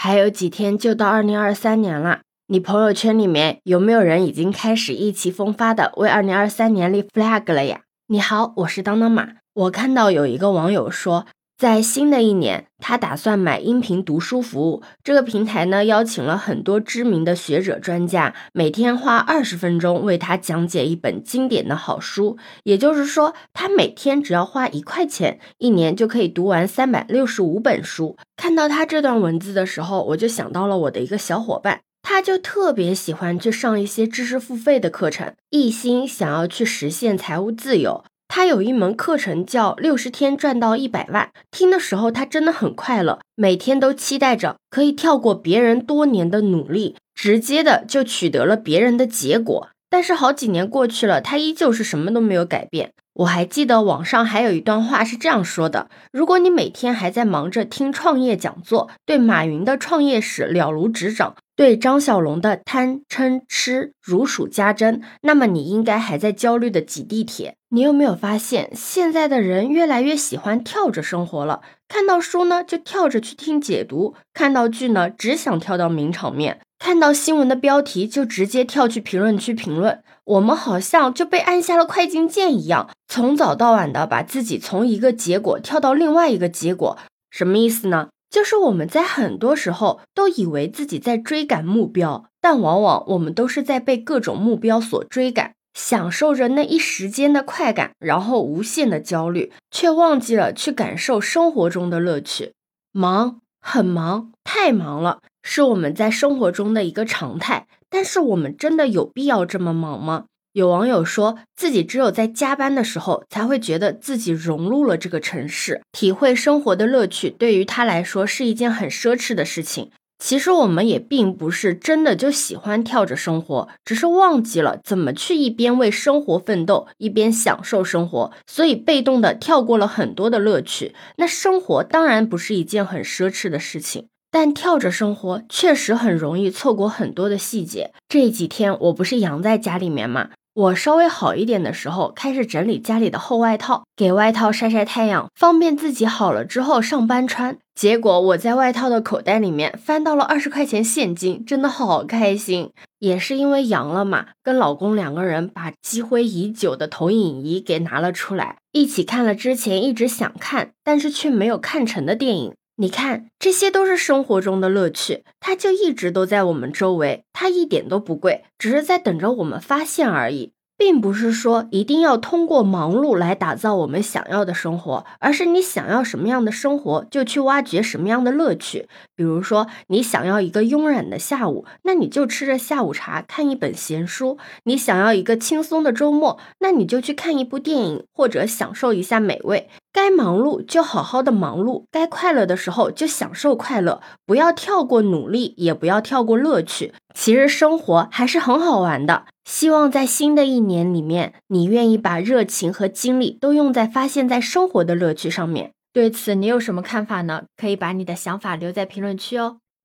还有几天就到二零二三年了，你朋友圈里面有没有人已经开始意气风发的为二零二三年立 flag 了呀？你好，我是当当马。我看到有一个网友说。在新的一年，他打算买音频读书服务。这个平台呢，邀请了很多知名的学者专家，每天花二十分钟为他讲解一本经典的好书。也就是说，他每天只要花一块钱，一年就可以读完三百六十五本书。看到他这段文字的时候，我就想到了我的一个小伙伴，他就特别喜欢去上一些知识付费的课程，一心想要去实现财务自由。他有一门课程叫《六十天赚到一百万》，听的时候他真的很快乐，每天都期待着可以跳过别人多年的努力，直接的就取得了别人的结果。但是好几年过去了，他依旧是什么都没有改变。我还记得网上还有一段话是这样说的：如果你每天还在忙着听创业讲座，对马云的创业史了如指掌。对张小龙的贪嗔痴如数家珍，那么你应该还在焦虑的挤地铁。你有没有发现，现在的人越来越喜欢跳着生活了？看到书呢，就跳着去听解读；看到剧呢，只想跳到名场面；看到新闻的标题，就直接跳去评论区评论。我们好像就被按下了快进键一样，从早到晚的把自己从一个结果跳到另外一个结果，什么意思呢？就是我们在很多时候都以为自己在追赶目标，但往往我们都是在被各种目标所追赶，享受着那一时间的快感，然后无限的焦虑，却忘记了去感受生活中的乐趣。忙，很忙，太忙了，是我们在生活中的一个常态。但是我们真的有必要这么忙吗？有网友说自己只有在加班的时候，才会觉得自己融入了这个城市，体会生活的乐趣。对于他来说，是一件很奢侈的事情。其实我们也并不是真的就喜欢跳着生活，只是忘记了怎么去一边为生活奋斗，一边享受生活，所以被动的跳过了很多的乐趣。那生活当然不是一件很奢侈的事情，但跳着生活确实很容易错过很多的细节。这几天我不是养在家里面嘛。我稍微好一点的时候，开始整理家里的厚外套，给外套晒晒太阳，方便自己好了之后上班穿。结果我在外套的口袋里面翻到了二十块钱现金，真的好开心。也是因为阳了嘛，跟老公两个人把积灰已久的投影仪给拿了出来，一起看了之前一直想看但是却没有看成的电影。你看，这些都是生活中的乐趣，它就一直都在我们周围，它一点都不贵，只是在等着我们发现而已。并不是说一定要通过忙碌来打造我们想要的生活，而是你想要什么样的生活，就去挖掘什么样的乐趣。比如说，你想要一个慵懒的下午，那你就吃着下午茶看一本闲书；你想要一个轻松的周末，那你就去看一部电影或者享受一下美味。该忙碌就好好的忙碌，该快乐的时候就享受快乐，不要跳过努力，也不要跳过乐趣。其实生活还是很好玩的。希望在新的一年里面，你愿意把热情和精力都用在发现在生活的乐趣上面。对此，你有什么看法呢？可以把你的想法留在评论区哦。